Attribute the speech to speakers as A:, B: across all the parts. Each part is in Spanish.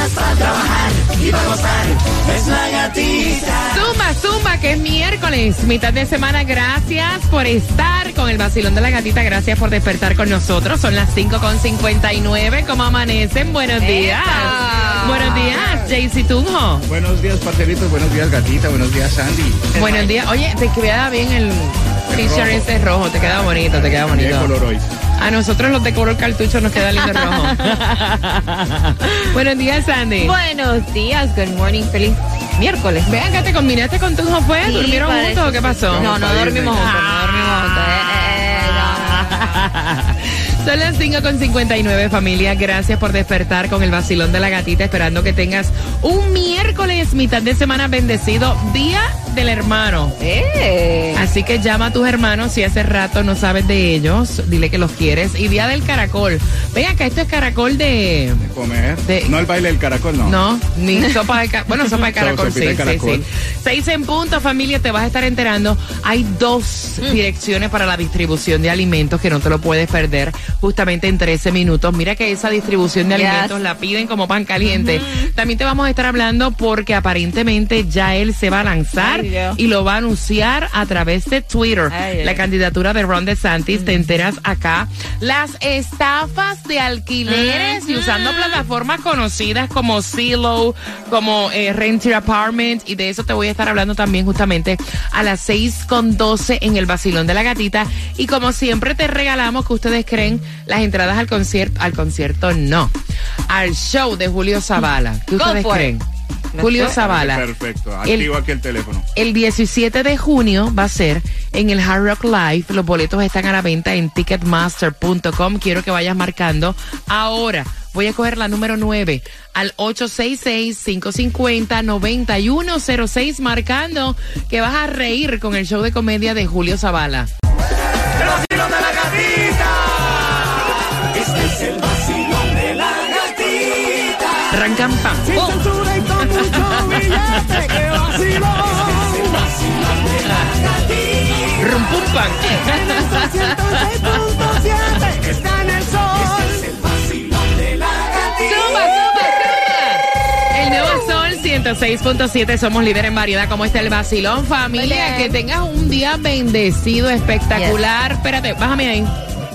A: ganas para trabajar y para gozar. Es la gatita.
B: Zumba, zumba, que es miércoles, mitad de semana. Gracias por estar con el vacilón de la gatita. Gracias por despertar con nosotros. Son las 5.59. ¿Cómo amanecen? Buenos días. Buenos días, Jaycee Tunjo.
C: Buenos días, parceritos. Buenos días, gatita. Buenos días, Sandy.
B: Buenos días. Oye, te queda bien el t-shirt
C: rojo.
B: ese rojo. Te queda bonito, te queda
C: ¿Qué
B: bonito.
C: color hoy?
B: A nosotros los de color cartucho nos queda lindo rojo. Buenos días, Sandy.
D: Buenos días, good morning, feliz miércoles.
B: Vean que te combinaste con Tunjo, ¿fue?
D: Sí,
B: ¿Durmieron
D: parece
B: juntos o qué
D: sí.
B: pasó?
D: No, no dormimos juntos, no dormimos juntos. Eh, eh, eh, no.
B: Son las 5.59 familia, gracias por despertar con el vacilón de la gatita, esperando que tengas un miércoles, mitad de semana bendecido, día del hermano.
D: Eh.
B: Así que llama a tus hermanos si hace rato no sabes de ellos, dile que los quieres. Y día del caracol. Vean que esto es caracol de...
C: Comer.
B: De-
C: No el baile del caracol, no.
B: No, ni sopa de caracol. Bueno, sopa de caracol, sí,
C: de caracol.
B: sí, sí. Seis en punto, familia, te vas a estar enterando. Hay dos direcciones para la distribución de alimentos que no te lo puedes perder justamente en 13 minutos. Mira que esa distribución de
D: Yes.
B: alimentos la piden como pan caliente. También te vamos a estar hablando porque aparentemente ya él se va a lanzar
D: Ay,
B: y lo va a anunciar a través de Twitter.
D: Ay,
B: la candidatura de Ron DeSantis, te enteras acá. Las estafas de alquileres y usando plataformas conocidas como Zillow, como eh, Rent Your Apartment, y de eso te voy a estar hablando también justamente a las 6 con 12 en el Basilón de la Gatita. Y como siempre te regalamos que ustedes creen las entradas al concierto, al concierto no, al show de Julio Zavala. ¿Qué ustedes creen? Julio. Zavala.
C: Perfecto.
B: El-
C: Activo aquí el teléfono.
B: El 17 de junio va a ser en el Hard Rock Live. Los boletos están a la venta en ticketmaster.com. Quiero que vayas marcando ahora. Voy a coger la número 9 al 866-550-9106 marcando que vas a reír con el show de comedia de Julio Zavala.
A: El vacilón de la gatita. Este es el vacilón de la gatita.
B: Arrancan
A: el sol 106.7 está en el sol. Este es el vacilón de la gatita.
B: ¡Zumba, zumba, zumba! El nuevo Sol 106.7, somos líder en variedad. ¿Cómo está el vacilón, familia? Que tengas un día bendecido, espectacular. Espérate, bájame ahí.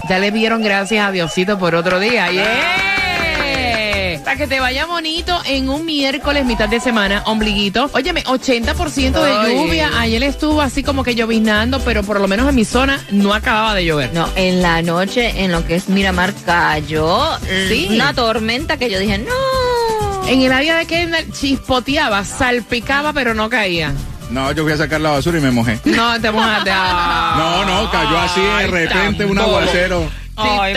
B: Ya le dieron gracias a Diosito por otro día. ¡Yeah! Para que te vaya bonito en un miércoles, mitad de semana, ombliguito. Óyeme, 80% de
D: Ay.
B: lluvia. Ayer estuvo así como que lloviznando, pero por lo menos en mi zona no acababa de llover.
D: No, en la noche, en lo que es Miramar, cayó
B: Sí.
D: una tormenta que yo dije, no.
B: En el área de Kendall chispoteaba, salpicaba, pero no caía.
C: No, yo fui a sacar la basura y me mojé.
B: No, te mojaste.
C: No, no, cayó así de repente un aguacero.
B: Ay,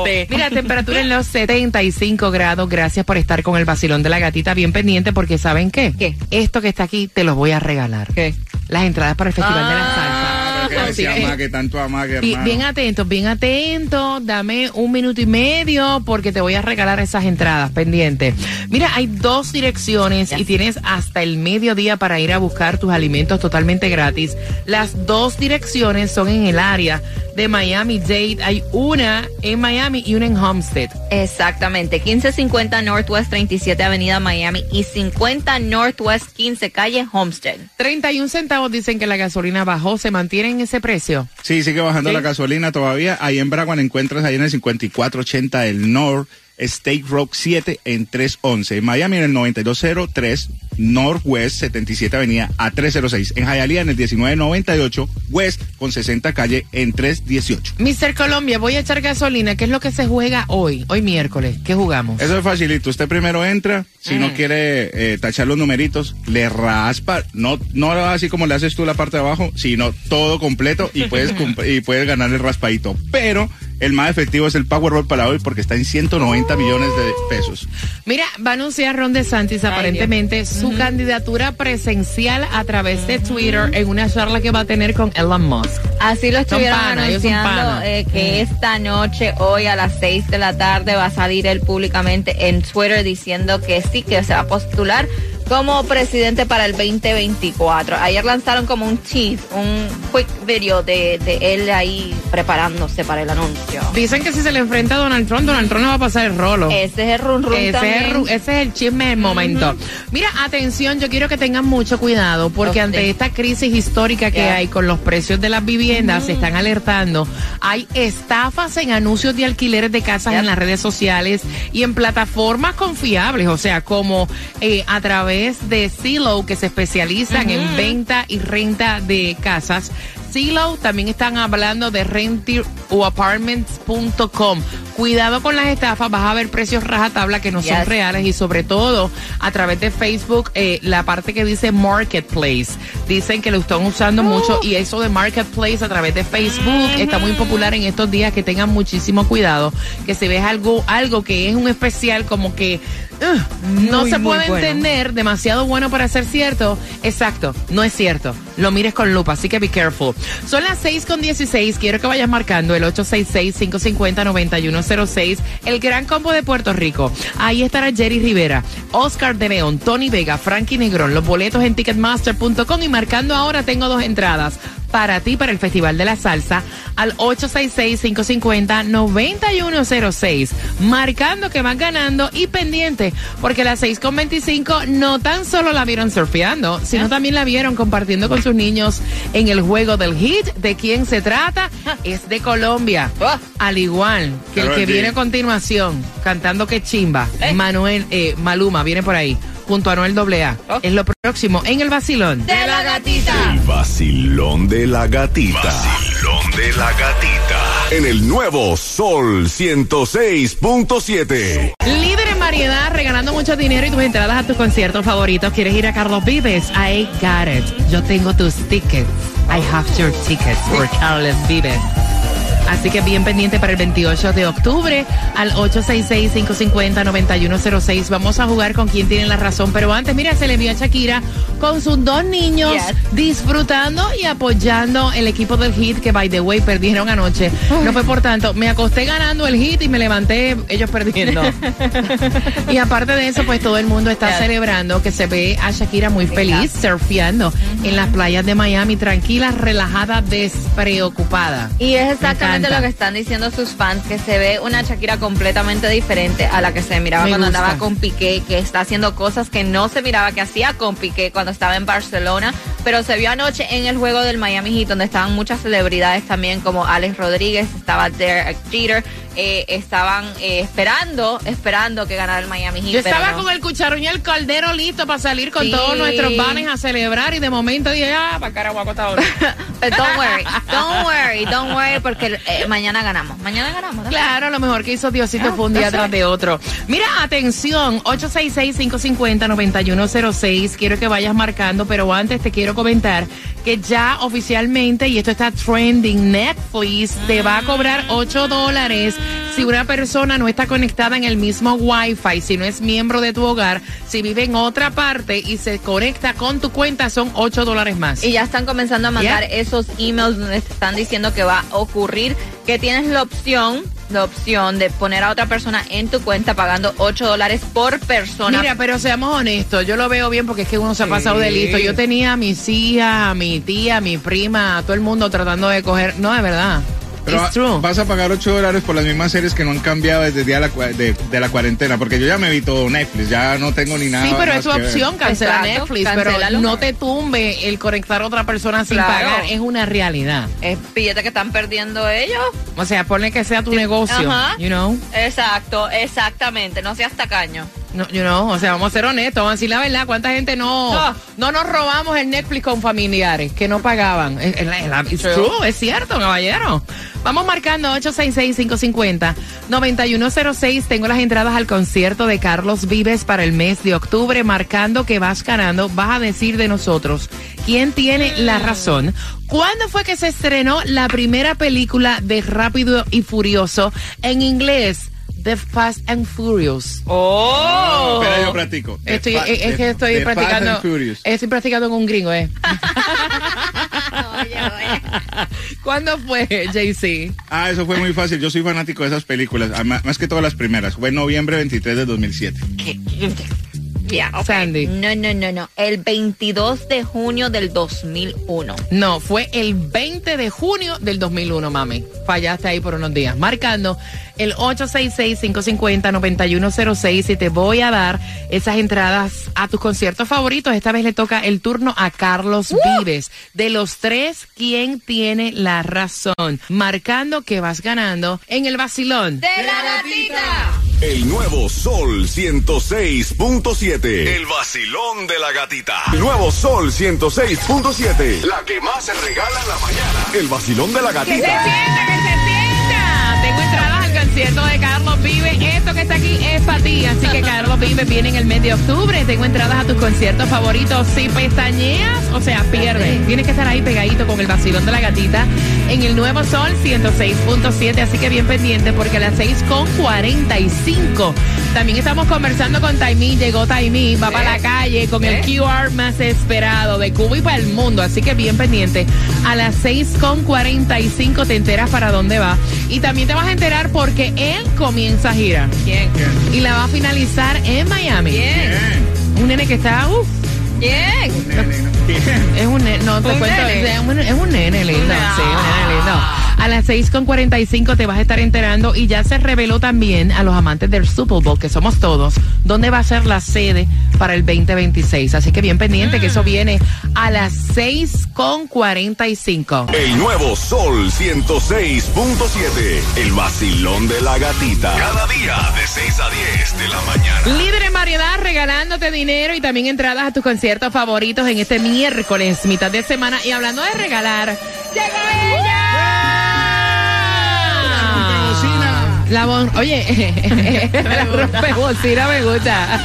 B: usted. Mira, temperatura en los 75 grados. Gracias por estar con el vacilón de la gatita bien pendiente porque ¿saben qué?
D: ¿Qué?
B: Esto que está aquí te los voy a regalar.
D: ¿Qué?
B: Las entradas para el Festival de la
D: Ah,
B: Salsa.
C: Que decía
B: que-
C: más que tanto amague,
B: Bi-
C: hermano.
B: Bien atentos, bien atentos. Dame un minuto y medio porque te voy a regalar esas entradas pendientes. Mira, hay dos direcciones y tienes hasta el mediodía para ir a buscar tus alimentos totalmente gratis. Las dos direcciones son en el área de Miami-Dade. Hay una en Miami y una en Homestead.
D: Exactamente, 1550 Northwest 37 Avenida Miami y 50 Northwest 15 Calle Homestead.
B: 31 centavos dicen que la gasolina bajó. ¿Se mantiene en ese precio?
C: Sí, sigue bajando
B: Sí.
C: la gasolina todavía. Ahí en Braguan encuentras ahí en el 5480 del North State Rock 7 en 311. En Miami en el 9203 Northwest 77 Avenida a 306. En Hialeah en el 1998 West con 60 calle en 318.
B: Mr. Colombia, voy a echar gasolina. ¿Qué es lo que se juega hoy? Hoy miércoles. ¿Qué jugamos?
C: Eso es facilito. Usted primero entra, si no quiere eh, tachar los numeritos, le raspa, no, no así como le haces tú la parte de abajo, sino todo completo y puedes, y puedes ganar el raspadito. Pero El más efectivo es el Powerball para hoy porque está en 190 millones de pesos.
B: Mira, va a anunciar Ron DeSantis aparentemente su candidatura presencial a través de Twitter en una charla que va a tener con Elon Musk.
D: Así lo estuvieron anunciando eh, que esta noche, hoy a las 6 de la tarde, va a salir él públicamente en Twitter diciendo que sí, que se va a postular como presidente para el 2024. Ayer lanzaron como un tease, un quick video de, de él ahí preparándose para el anuncio.
B: Dicen que si se le enfrenta a Donald Trump, Donald Trump le va a pasar el rolo.
D: Ese es el run run
B: Ese es, el ese es el chisme del momento. Mira, atención, yo quiero que tengan mucho cuidado porque ante esta crisis histórica que
D: Yeah.
B: hay con los precios de las viviendas, se están alertando. Hay estafas en anuncios de alquileres de casas en las redes sociales y en plataformas confiables, o sea, como eh, a través de Zillow, que se especializan en venta y renta de casas. Zillow también están hablando de rentir o apartments.com. Cuidado con las estafas, vas a ver precios rajatabla que no son reales y sobre todo a través de Facebook, eh, la parte que dice Marketplace. Dicen que lo están usando mucho y eso de Marketplace a través de Facebook está muy popular en estos días. Que tengan muchísimo cuidado. Que si ves algo, algo que es un especial como que uh, no se puede
D: bueno.
B: entender, demasiado bueno para ser cierto. Exacto, no es cierto. Lo mires con lupa, así que be careful. Son las 6 con 16. Quiero que vayas marcando el 866-550-9106. El gran combo de Puerto Rico. Ahí estará Jerry Rivera, Oscar de León, Tony Vega, Frankie Negrón. Los boletos en ticketmaster.com y marcando ahora tengo dos entradas para ti para el Festival de la Salsa al 866-550-9106. Marcando que van ganando y pendiente, porque las 6 con 25 no tan solo la vieron surfeando, sino también la vieron compartiendo con sus niños en el juego del hit. ¿De quién se trata? Es de Colombia.
D: Ah.
B: Al igual que el que viene a continuación, cantando que chimba,
D: Eh.
B: Manuel eh, Maluma viene por ahí, junto a Noel.
D: Oh.
B: Es lo próximo en el vacilón.
D: De la gatita.
E: El vacilón de la gatita. Vacilón de la gatita. En el nuevo Sol 106.7.
B: Líder en variedad, regalando mucho dinero y tus entradas a tus conciertos favoritos. ¿Quieres ir a Carlos Vives? I got it. Yo tengo tus tickets. I have your tickets for Carlos Vives. Así que bien pendiente para el 28 de octubre al 866-550-9106. Vamos a jugar con quien tiene la razón. Pero antes, mira, se le vio a Shakira con sus dos niños
D: Yes.
B: disfrutando y apoyando el equipo del hit que, by the way, perdieron anoche. No fue por tanto. Me acosté ganando el hit y me levanté ellos perdiendo. y aparte de eso, pues todo el mundo está
D: Yes.
B: celebrando que se ve a Shakira muy feliz surfeando en las playas de Miami, tranquila, relajada, despreocupada.
D: Y es
B: Me
D: exactamente
B: encanta.
D: lo que están diciendo sus fans, que se ve una Shakira completamente diferente a la que se miraba
B: Me
D: cuando
B: gusta.
D: andaba con Piqué, que está haciendo cosas que no se miraba que hacía con Piqué cuando estaba en Barcelona, pero se vio anoche en el juego del Miami Heat, donde estaban muchas celebridades también, como Alex Rodríguez, estaba Derek Jeter, eh, estaban eh, esperando, esperando que ganara el Miami Heat.
B: Yo estaba
D: no.
B: con el cucharón y el caldero listo para salir con
D: Sí.
B: todos nuestros vanes a celebrar y de momento dije, ah, para está ahora.
D: Don't worry, don't worry, don't worry, porque eh, mañana ganamos. Mañana ganamos. ¿no?
B: Claro, lo mejor que hizo Diosito
D: Ah,
B: fue un día
D: that's
B: tras de otro. Mira, atención, 866-550-9106. Quiero que vayas marcando, pero antes te quiero comentar que ya oficialmente, y esto está trending, Netflix te va a cobrar 8 dólares si una persona no está conectada en el mismo Wi-Fi, si no es miembro de tu hogar, si vive en otra parte y se conecta con tu cuenta, son 8 dólares más.
D: Y ya están comenzando a mandar
B: Yeah.
D: esos emails donde te están diciendo que va a ocurrir, que tienes la opción, la opción de poner a otra persona en tu cuenta pagando 8 dólares por persona.
B: Mira, pero seamos honestos, yo lo veo bien porque es que uno se ha pasado de listo. Yo tenía a mis hijas, a mi tía, a mi prima, a todo el mundo tratando de coger. No, de verdad.
C: Pero
B: It's true.
C: vas a pagar 8 dólares por las mismas series que no han cambiado desde el día de la, de, de la cuarentena, porque yo ya me vi todo Netflix, ya no tengo ni nada.
B: Sí, pero es tu opción, cancela
D: Exacto,
B: Netflix, pero no te tumbe el conectar a otra persona sin
D: Claro.
B: pagar. Es una realidad.
D: Es billete que están perdiendo ellos.
B: O sea, ponle que sea tu negocio,
D: Ajá.
B: you know.
D: Exacto, exactamente. No seas tacaño.
B: No, you know, o sea, vamos a ser honestos, vamos a decir la verdad. ¿Cuánta gente no, no nos robamos el Netflix con familiares que no pagaban? Es, la- it's true, es cierto, caballero. Vamos marcando 866-550-9106. Tengo las entradas al concierto de Carlos Vives para el mes de octubre, marcando que vas ganando. Vas a decir de nosotros quién tiene la razón. ¿Cuándo fue que se estrenó la primera película de Rápido y Furioso en inglés? The Fast and Furious.
D: Oh.
C: Espera, yo practico.
B: Estoy, es, que estoy
C: The Fast
B: practicando.
C: and Furious.
B: Estoy practicando con un gringo, ¿eh? ¿Cuándo fue, JC?
C: Ah, eso fue muy fácil. Yo soy fanático de esas películas, más que todas las primeras. Fue en noviembre 23 de 2007.
D: Ya, ok.
B: Sandy.
D: No, no, no, no. El 22 de junio del 2001.
B: No, fue el 20 de junio del 2001, mami. Fallaste ahí por unos días. Marcando el 866-550-9106 y te voy a dar esas entradas a tus conciertos favoritos. Esta vez le toca el turno a Carlos Vives. De los tres, ¿quién tiene la razón? Marcando que vas ganando en el vacilón.
D: ¡De la gatita!
E: El nuevo Sol 106.7. El vacilón de la gatita. El nuevo Sol 106.7. La que más se regala en la mañana. El vacilón de la gatita.
B: sienta, que se concierto de Carlos Vive. Esto que está aquí es para ti. Así que Carlos Vive viene en el mes de octubre. Tengo entradas a tus conciertos favoritos. Si pestañeas, o sea, pierdes. Tienes que estar ahí pegadito con el vacilón de la gatita en el Nuevo Sol 106.7. Así que bien pendiente porque a las 6.45 también estamos conversando con Taimí. Llegó Taimí, va para la calle con el QR más esperado de Cuba y para el mundo. Así que bien pendiente. A las 6.45 te enteras para dónde va. Y también te vas a enterar porque él comienza gira.
D: ¿Quién?
B: Y la va a finalizar en Miami.
D: ¿Quién?
B: Un nene que está, uff,
D: ¿Quién?
B: es un nene, no te
D: ¿Un
B: cuento,
D: nene?
B: Es, un, es un nene lindo,
D: No.
B: sí, un nene lindo. A las 6.45 te vas a estar enterando y ya se reveló también a los amantes del Super Bowl, que somos todos, dónde va a ser la sede para el 2026. Así que bien pendiente que eso viene a las 6.45.
E: El nuevo Sol 106.7. El vacilón de la gatita. Cada día de 6 a 10 de la mañana.
B: Líder en variedad, regalándote dinero y también entradas a tus conciertos favoritos en este miércoles, mitad de semana. Y hablando de regalar, ¡llega ella! La bon- Oye, la rompebocina me gusta.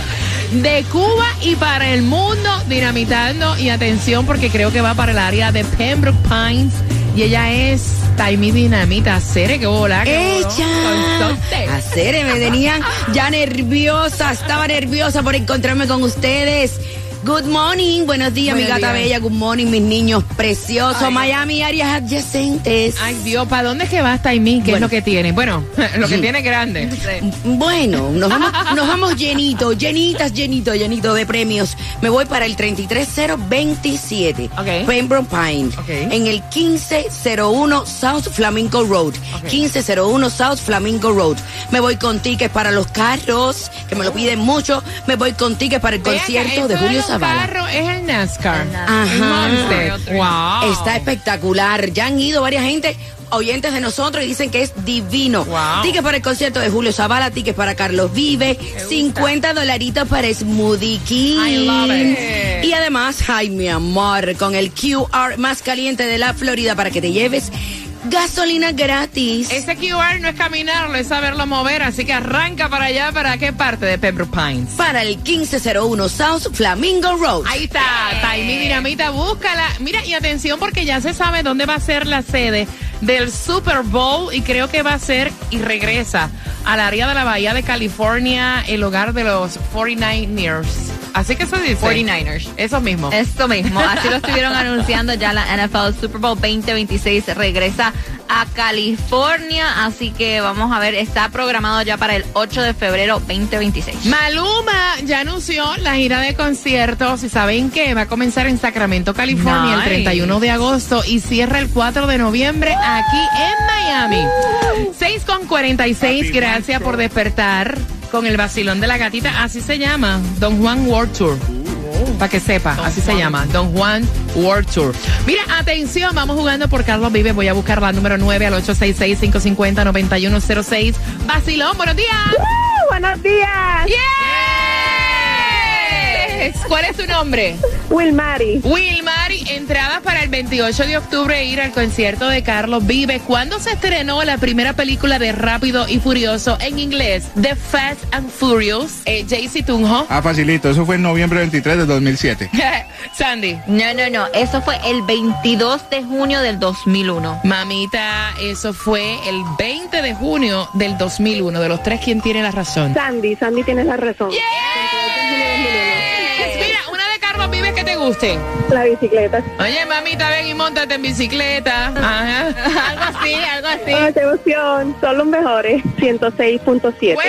B: De Cuba y para el mundo, dinamitando. Y atención, porque creo que va para el área de Pembroke Pines. Y ella es Taimi Dinamita. Cere, que bola. qué voló.
F: ¡Echa!
B: Consote.
F: A Cere, me tenían ya nerviosa, estaba nerviosa por encontrarme con ustedes. Good morning, buenos días,
B: Buenos
F: mi gata
B: días.
F: bella, good morning, mis niños preciosos,
B: Ay.
F: Miami, áreas adyacentes.
B: Ay, Dios, ¿para dónde es que va Taimi? ¿Qué es lo que tiene? Bueno, lo que tiene es grande.
F: Bueno, nos vamos, nos vamos llenito, llenitas, llenito, llenito de premios. Me voy para el 33027,
B: Ok.
F: Pembroke Pines,
B: Ok.
F: en el 1501 South Flamingo Road, 1501 South Flamingo Road. Me voy con tickets para los carros, que me lo piden mucho. Me voy con tickets para el concierto de Julio
B: los
F: Zavala.
B: carros es el NASCAR.
F: Ajá.
B: El Monster. Wow.
F: Está espectacular. Ya han ido varias gente, oyentes de nosotros, y dicen que es divino.
B: Wow.
F: Tickets para el concierto de Julio Zavala, tickets para Carlos Vive, 50 dolaritos para Smoothie King.
B: I love it.
F: Y además, ay mi amor, con el QR más caliente de la Florida para que te lleves gasolina gratis.
B: Ese QR no es caminarlo, es saberlo mover, así que arranca para allá, ¿para qué parte de Pembroke Pines?
F: Para el 1501 South Flamingo Road.
B: Ahí está, Taimi Dinamita, búscala. Mira, y atención porque ya se sabe dónde va a ser la sede del Super Bowl y creo que va a ser y regresa al área de la Bahía de California, el hogar de los 49ers. Así que se dice.
D: 49ers.
B: Eso mismo.
D: Esto mismo, así lo estuvieron anunciando ya la NFL Super Bowl 2026 regresa a California, así que vamos a ver, está programado ya para el 8 de febrero 2026.
B: Maluma ya anunció la gira de conciertos y saben que va a comenzar en Sacramento, California,
D: Nice.
B: el 31 de agosto y cierra el 4 de noviembre aquí en Miami. 6 con 46,
C: Happy
B: gracias por despertar con el vacilón de la gatita, así se llama, Don Juan World Tour. Para que sepa, así se llama, Don Juan World Tour. Mira, atención, vamos jugando por Carlos Vive. Voy a buscar la número 9 al 866-550-9106. Vacilón, buenos días.
G: buenos días.
B: ¡Yeah! ¿Cuál es tu nombre?
G: Wilmary.
B: Wilmary, entradas para el 28 de octubre ir al concierto de Carlos Vive. ¿Cuándo se estrenó la primera película de Rápido y Furioso en inglés? The Fast and Furious. Eh, Jaycee Tunjo.
C: Ah, facilito. Eso fue en noviembre 23 de 2007.
B: Sandy.
D: No, no, no. Eso fue el 22 de junio del 2001.
B: Mamita, eso fue el 20 de junio del 2001. De los tres, ¿quién tiene la razón?
G: Sandy, Sandy tiene la razón.
B: Yes. Guste.
G: La bicicleta.
B: Oye, mamita, ven y montate en bicicleta. Ajá.
D: algo así, algo así.
G: Ay, qué emoción. Son los mejores. 106.7.
B: ¡Huepa!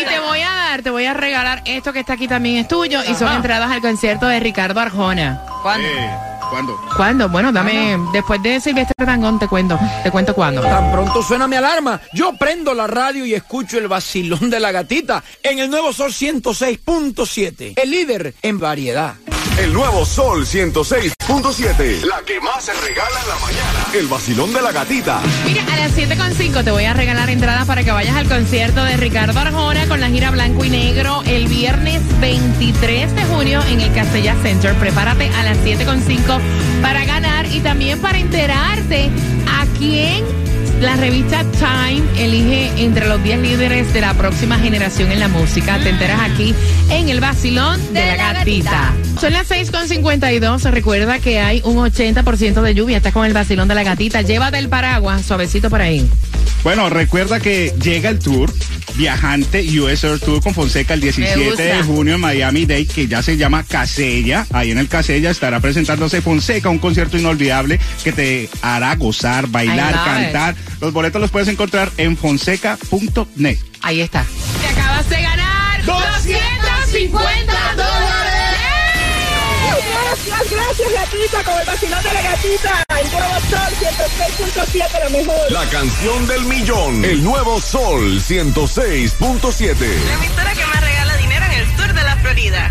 B: Y te voy a dar, te voy a regalar esto que está aquí también es tuyo y son entradas al concierto de Ricardo Arjona.
D: ¿Cuándo?
C: Eh, ¿Cuándo?
B: ¿Cuándo? Bueno, dame, después de Silvestre Tangón te cuento, te cuento cuándo.
H: Tan pronto suena mi alarma, yo prendo la radio y escucho el vacilón de la gatita en el nuevo Sol 106.7, el líder en variedad.
E: El nuevo Sol 106.7. La que más se regala en la mañana. El vacilón de la gatita.
B: Mira, a las 7.5 te voy a regalar entradas para que vayas al concierto de Ricardo Arjona con la gira Blanco y Negro el viernes 23 de junio en el Castella Center. Prepárate a las 7.5 para ganar y también para enterarte a quién la revista Time elige entre los 10 líderes de la próxima generación en la música. Te enteras aquí en el vacilón de, la, gatita. Son las 6.52. Recuerda que hay un 80% de lluvia. Estás con el vacilón de la gatita. Llévate el paraguas suavecito por ahí.
C: Bueno, recuerda que llega el tour viajante US Air Tour con Fonseca el 17
B: gusta.
C: de junio en Miami Dade, que ya se llama Casella. Ahí en el Casella estará presentándose Fonseca, un concierto inolvidable que te hará gozar, bailar, cantar. Los boletos los puedes encontrar en fonseca.net.
B: Ahí está. Te acabas de ganar 250 dólares.
G: Gracias, gracias, gatita, con el vacilón de la gatita. El nuevo sol 106.7, lo mejor.
E: La canción del millón. El nuevo Sol 106.7.
I: La emisora que más regala dinero en el sur de la Florida.